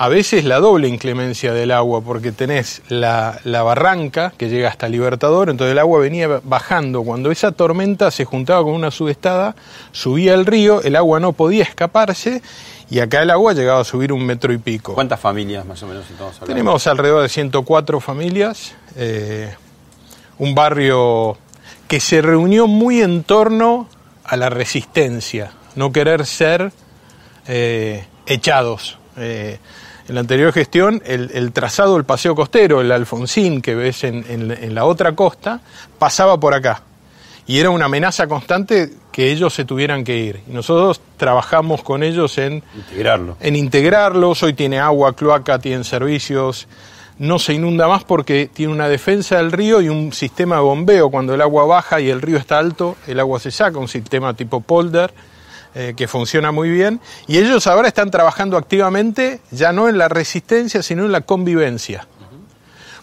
a veces la doble inclemencia del agua, porque tenés la, la, barranca que llega hasta Libertador, entonces el agua venía bajando. Cuando esa tormenta se juntaba con una subestada, subía el río, el agua no podía escaparse y acá el agua llegaba a subir un metro y pico. ¿Cuántas familias más o menos estamos hablando? Tenemos alrededor de 104 familias, eh, un barrio que se reunió muy en torno a la resistencia, no querer ser eh, echados. Eh, en la anterior gestión, el, el, trazado del paseo costero, el Alfonsín que ves en, en, en, la otra costa, pasaba por acá. Y era una amenaza constante que ellos se tuvieran que ir. Y nosotros trabajamos con ellos en integrarlo. En integrarlos. Hoy tiene agua, cloaca, tienen servicios. No se inunda más porque tiene una defensa del río y un sistema de bombeo. Cuando el agua baja y el río está alto, el agua se saca, un sistema tipo polder eh, que funciona muy bien, y ellos ahora están trabajando activamente ya no en la resistencia, sino en la convivencia.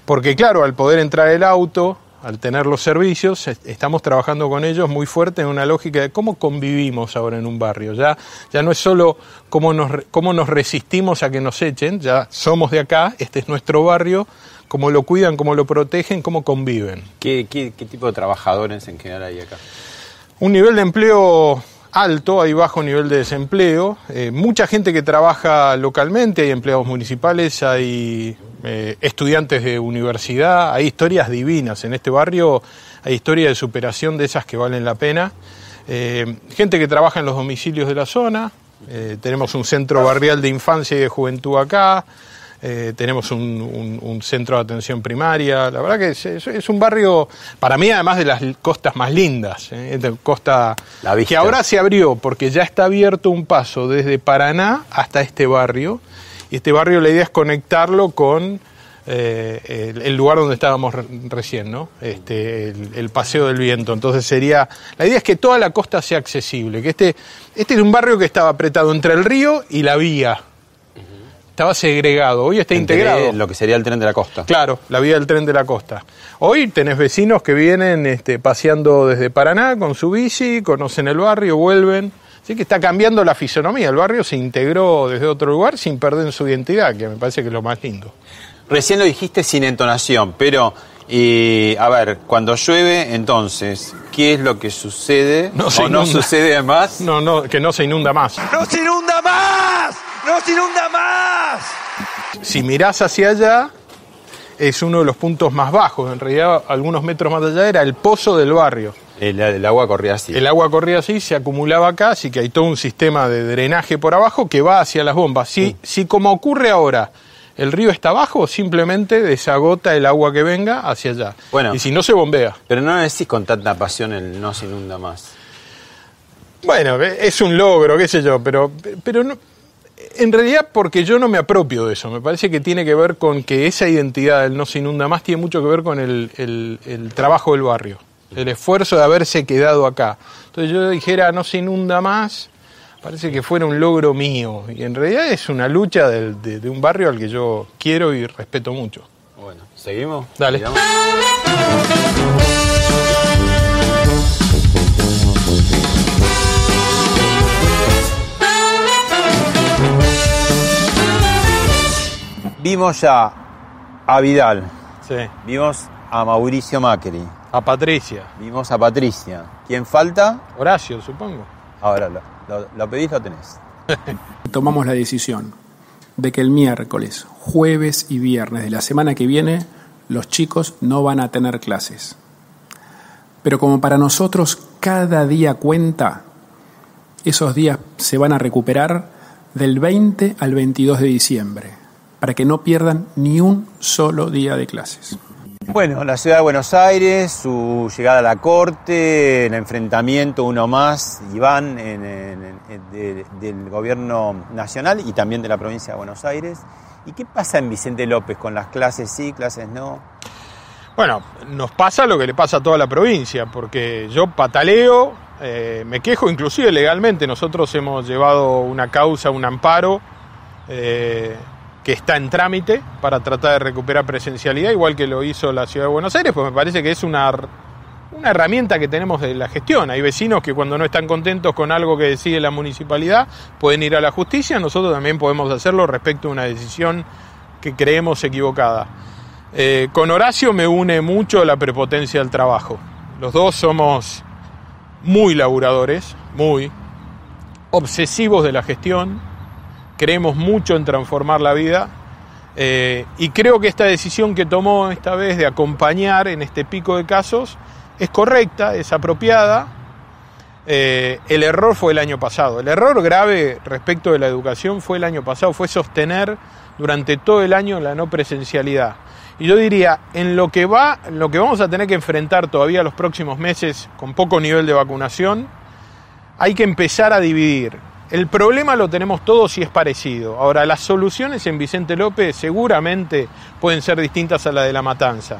Porque claro, al poder entrar el auto, al tener los servicios, estamos trabajando con ellos muy fuerte en una lógica de cómo convivimos ahora en un barrio. Ya, ya no es solo cómo nos, cómo nos resistimos a que nos echen, ya somos de acá, este es nuestro barrio, cómo lo cuidan, cómo lo protegen, cómo conviven. ¿Qué, qué, qué tipo de trabajadores en general hay acá? Un nivel de empleo alto, hay bajo nivel de desempleo, eh, mucha gente que trabaja localmente, hay empleados municipales, hay eh, estudiantes de universidad, hay historias divinas. En este barrio, hay historias de superación de esas que valen la pena, eh, gente que trabaja en los domicilios de la zona, tenemos un centro barrial de infancia y de juventud acá, eh, tenemos un, un, un, centro de atención primaria. La verdad que es, es, es, un barrio, para mí, además de las costas más lindas, ¿eh? de costa que ahora se abrió porque ya está abierto un paso desde Paraná hasta este barrio. Y este barrio la idea es conectarlo con eh, el, el, lugar donde estábamos re, recién, ¿no? Este, el, el, Paseo del Viento. Entonces sería, la idea es que toda la costa sea accesible, que este, este es un barrio que estaba apretado entre el río y la vía estaba segregado, hoy está Entre integrado. Lo que sería el tren de la costa. Claro, la vía del tren de la costa. Hoy tenés vecinos que vienen este, paseando desde Paraná con su bici, conocen el barrio, vuelven. Así que está cambiando la fisonomía. El barrio se integró desde otro lugar sin perder su identidad, que me parece que es lo más lindo. Recién lo dijiste sin entonación, pero y a ver, cuando llueve, entonces, ¿qué es lo que sucede? No se ¿O no sucede más? No, no, que no se inunda más. ¡No se inunda más! ¡No se inunda más! Si mirás hacia allá, es uno de los puntos más bajos. En realidad, algunos metros más allá era el pozo del barrio. El, el, agua corría así. El agua corría así, se acumulaba acá, así que hay todo un sistema de drenaje por abajo que va hacia las bombas. Si, mm. si como ocurre ahora, el río está abajo, simplemente desagota el agua que venga hacia allá. Bueno, y si no, se bombea. Pero no decís con tanta pasión el no se inunda más. Bueno, es un logro, qué sé yo, pero, pero no, en realidad porque yo no me apropio de eso. Me parece que tiene que ver con que esa identidad del no se inunda más tiene mucho que ver con el, el, el trabajo del barrio, el esfuerzo de haberse quedado acá. Entonces yo dijera no se inunda más, parece que fuera un logro mío. Y en realidad es una lucha de, de, de un barrio al que yo quiero y respeto mucho. Bueno, ¿seguimos? Dale. ¿Sigamos? Vimos ya a Vidal. Sí. Vimos a Mauricio Macri. A Patricia. Vimos a Patricia. ¿Quién falta? Horacio, supongo. Ahora lo, lo, lo pedís, lo tenés. Tomamos la decisión de que el miércoles, jueves y viernes de la semana que viene los chicos no van a tener clases. Pero como para nosotros cada día cuenta, esos días se van a recuperar del 20 al 22 de diciembre, para que no pierdan ni un solo día de clases. Bueno, la ciudad de Buenos Aires, su llegada a la corte, el enfrentamiento uno más, Iván, en, en, en, de, del gobierno nacional y también de la provincia de Buenos Aires. ¿Y qué pasa en Vicente López con las clases sí, clases no? Bueno, nos pasa lo que le pasa a toda la provincia, porque yo pataleo, eh, me quejo inclusive legalmente. Nosotros hemos llevado una causa, un amparo eh, que está en trámite para tratar de recuperar presencialidad, igual que lo hizo la Ciudad de Buenos Aires, pues me parece que es una, una herramienta que tenemos de la gestión. Hay vecinos que cuando no están contentos con algo que decide la municipalidad pueden ir a la justicia, nosotros también podemos hacerlo respecto a una decisión que creemos equivocada. Eh, con Horacio me une mucho la prepotencia del trabajo. Los dos somos muy laburadores, muy obsesivos de la gestión, creemos mucho en transformar la vida eh, y creo que esta decisión que tomó esta vez de acompañar en este pico de casos es correcta, es apropiada. Eh, el error fue el año pasado. El error grave respecto de la educación fue el año pasado, fue sostener durante todo el año la no presencialidad. Y yo diría, en lo que va, lo que vamos a tener que enfrentar todavía los próximos meses con poco nivel de vacunación, hay que empezar a dividir. El problema lo tenemos todos y es parecido. Ahora, las soluciones en Vicente López seguramente pueden ser distintas a la de la matanza.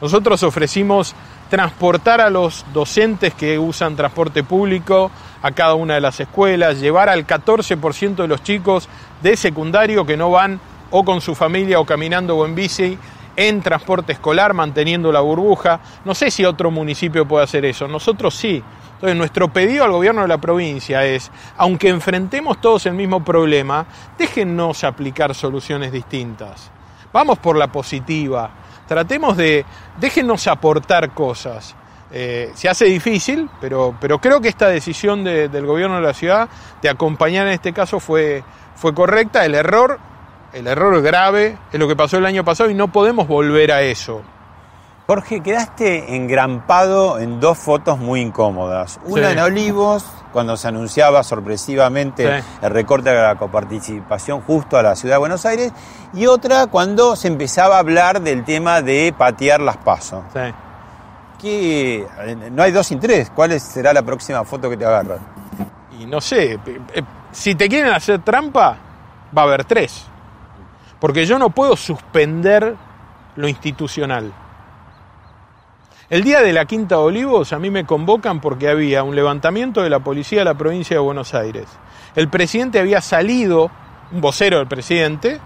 Nosotros ofrecimos transportar a los docentes que usan transporte público a cada una de las escuelas, llevar al 14% de los chicos de secundario que no van o con su familia o caminando o en bici en transporte escolar, manteniendo la burbuja. No sé si otro municipio puede hacer eso, nosotros sí. Entonces, nuestro pedido al gobierno de la provincia es, aunque enfrentemos todos el mismo problema, déjennos aplicar soluciones distintas. Vamos por la positiva, tratemos de, déjennos aportar cosas. Eh, se hace difícil, pero, pero creo que esta decisión del gobierno de la ciudad de acompañar en este caso fue, fue correcta. El error el error grave es lo que pasó el año pasado y no podemos volver a eso. Jorge, quedaste engrampado en dos fotos muy incómodas. Una en Olivos, cuando se anunciaba sorpresivamente el recorte de la coparticipación justo a la ciudad de Buenos Aires, y otra cuando se empezaba a hablar del tema de patear las pasos. Que no hay dos sin tres. ¿Cuál será la próxima foto que te agarran? Y no sé, eh, si te quieren hacer trampa, va a haber tres. Porque yo no puedo suspender lo institucional. El día de la Quinta de Olivos a mí me convocan porque había un levantamiento de la policía de la provincia de Buenos Aires. El presidente había salido, un vocero del presidente,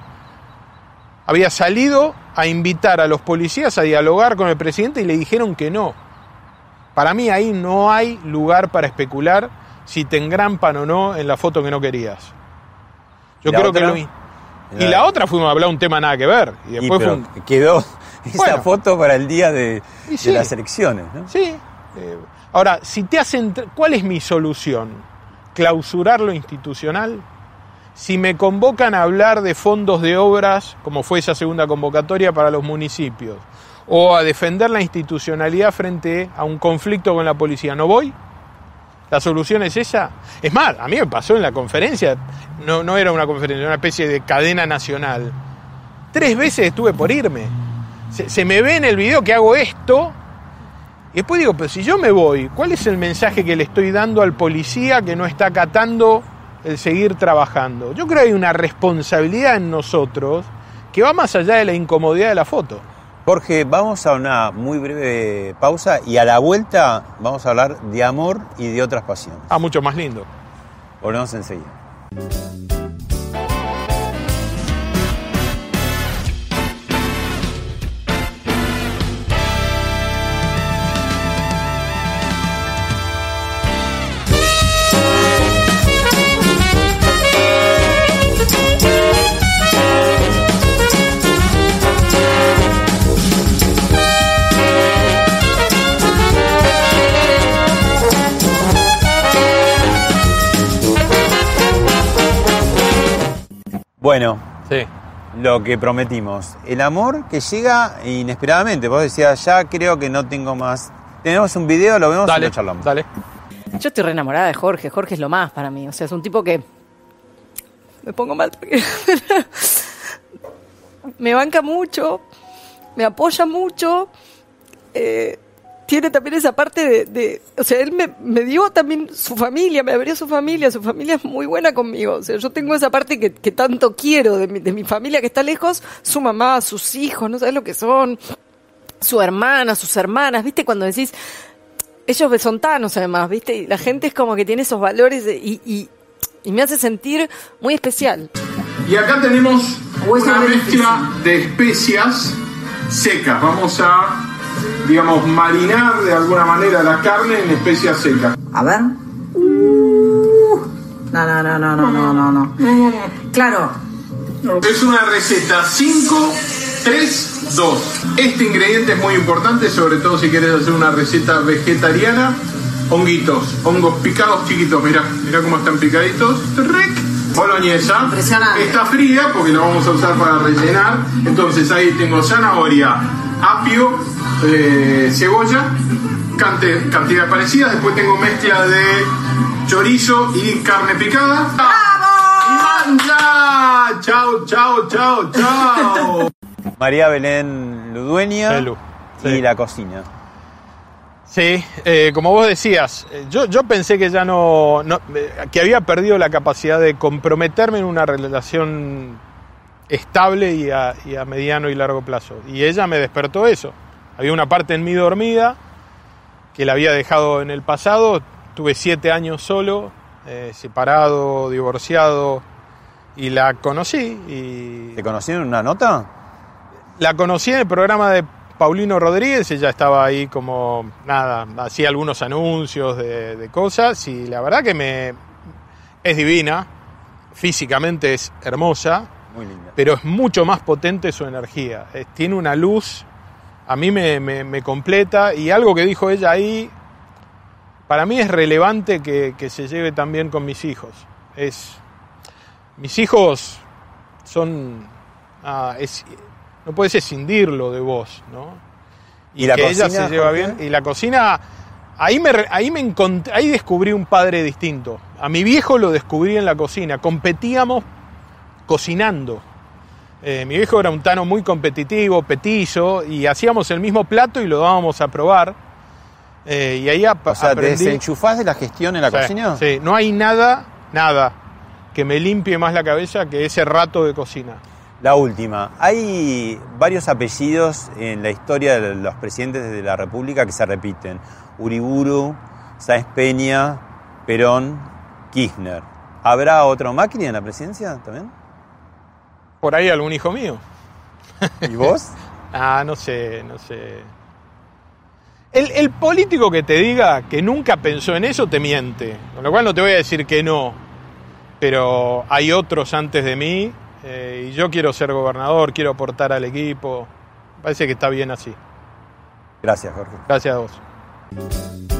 había salido a invitar a los policías a dialogar con el presidente y le dijeron que no. Para mí ahí no hay lugar para especular si te engrampan o no en la foto que no querías. Yo creo que lo, y la otra fuimos a hablar un tema nada que ver. Y después quedó esa foto para el día de, las elecciones. ¿no? Sí. Eh, ahora, si te hacen. ¿Cuál es mi solución? ¿Clausurar lo institucional? Si me convocan a hablar de fondos de obras, como fue esa segunda convocatoria para los municipios, o a defender la institucionalidad frente a un conflicto con la policía, ¿no voy? ¿La solución es esa? Es más, a mí me pasó en la conferencia, no, no era una conferencia, era una especie de cadena nacional. Tres veces estuve por irme. Se, me ve en el video que hago esto, y después digo, pero si yo me voy, ¿cuál es el mensaje que le estoy dando al policía que no está acatando el seguir trabajando? Yo creo que hay una responsabilidad en nosotros que va más allá de la incomodidad de la foto. Jorge, vamos a una muy breve pausa y a la vuelta vamos a hablar de amor y de otras pasiones. Ah, mucho más lindo. Volvemos enseguida. Bueno, sí. lo que prometimos. El amor que llega inesperadamente. Vos decías, ya creo que no tengo más. Tenemos un video, lo vemos y lo charlamos. Dale. Yo estoy re enamorada de Jorge. Jorge es lo más para mí. O sea, es un tipo que. Me pongo mal porque. me banca mucho. Me apoya mucho. Eh, tiene también esa parte de, o sea, él me, me, dio también su familia, me abrió su familia, su familia es muy buena conmigo, o sea, yo tengo esa parte que, que tanto quiero de mi, de mi familia que está lejos, su mamá, sus hijos, no sabes lo que son, su hermana, sus hermanas, viste, cuando decís, ellos son tanos además, viste, y la gente es como que tiene esos valores y, y, y me hace sentir muy especial. Y acá tenemos una mezcla de especias secas. Vamos a, digamos, marinar de alguna manera la carne en especias secas. A ver. Uh, no, no, no, no, no, no, no, no. Claro. Es una receta 5, 3, 2. Este ingrediente es muy importante, sobre todo si quieres hacer una receta vegetariana. Honguitos, hongos picados chiquitos, mira, mira cómo están picaditos. Boloñesa. Está fría porque la vamos a usar para rellenar. Entonces ahí tengo zanahoria, apio, eh, cebolla, cantidades parecidas. Después tengo mezcla de chorizo y carne picada. ¡Bravo! ¡Y ¡Chao, chao, chao, chao! María Belén Ludueña y la cocina. Sí, eh, como vos decías, eh, yo, yo pensé que ya no, eh, que había perdido la capacidad de comprometerme en una relación estable y a, mediano y largo plazo. Y ella me despertó eso. Había una parte en mí dormida que la había dejado en el pasado. Tuve siete años solo, separado, divorciado, y la conocí. Y... ¿Te conocí en una nota? La conocí en el programa de Paulino Rodríguez, ella estaba ahí como, nada, hacía algunos anuncios de, cosas y la verdad que me es divina, físicamente es hermosa, Muy linda. pero es mucho más potente su energía, tiene una luz, a mí me, completa y algo que dijo ella ahí, para mí es relevante que, se lleve también con mis hijos. Es, mis hijos son... Ah, no puedes escindirlo de vos, ¿no? Y, la que cocina, ella se lleva bien. Y la cocina, ahí me, ahí me encontré, ahí descubrí un padre distinto. A mi viejo lo descubrí en la cocina. Competíamos cocinando. Eh, mi viejo era un tano muy competitivo, petizo, y hacíamos el mismo plato y lo dábamos a probar. Eh, y ahí o sea, ¿te desenchufás de la gestión en la cocina? Sí, no hay nada, nada que me limpie más la cabeza que ese rato de cocina. La última. Hay varios apellidos en la historia de los presidentes de la República que se repiten. Uriburu, Sáenz Peña, Perón, Kirchner. ¿Habrá otro máquina en la presidencia también? Por ahí algún hijo mío. ¿Y vos? ah, no sé, no sé. El, el, político que te diga que nunca pensó en eso te miente. Con lo cual no te voy a decir que no. Pero hay otros antes de mí eh, y yo quiero ser gobernador, quiero aportar al equipo. Parece que está bien así. Gracias, Jorge. Gracias a vos.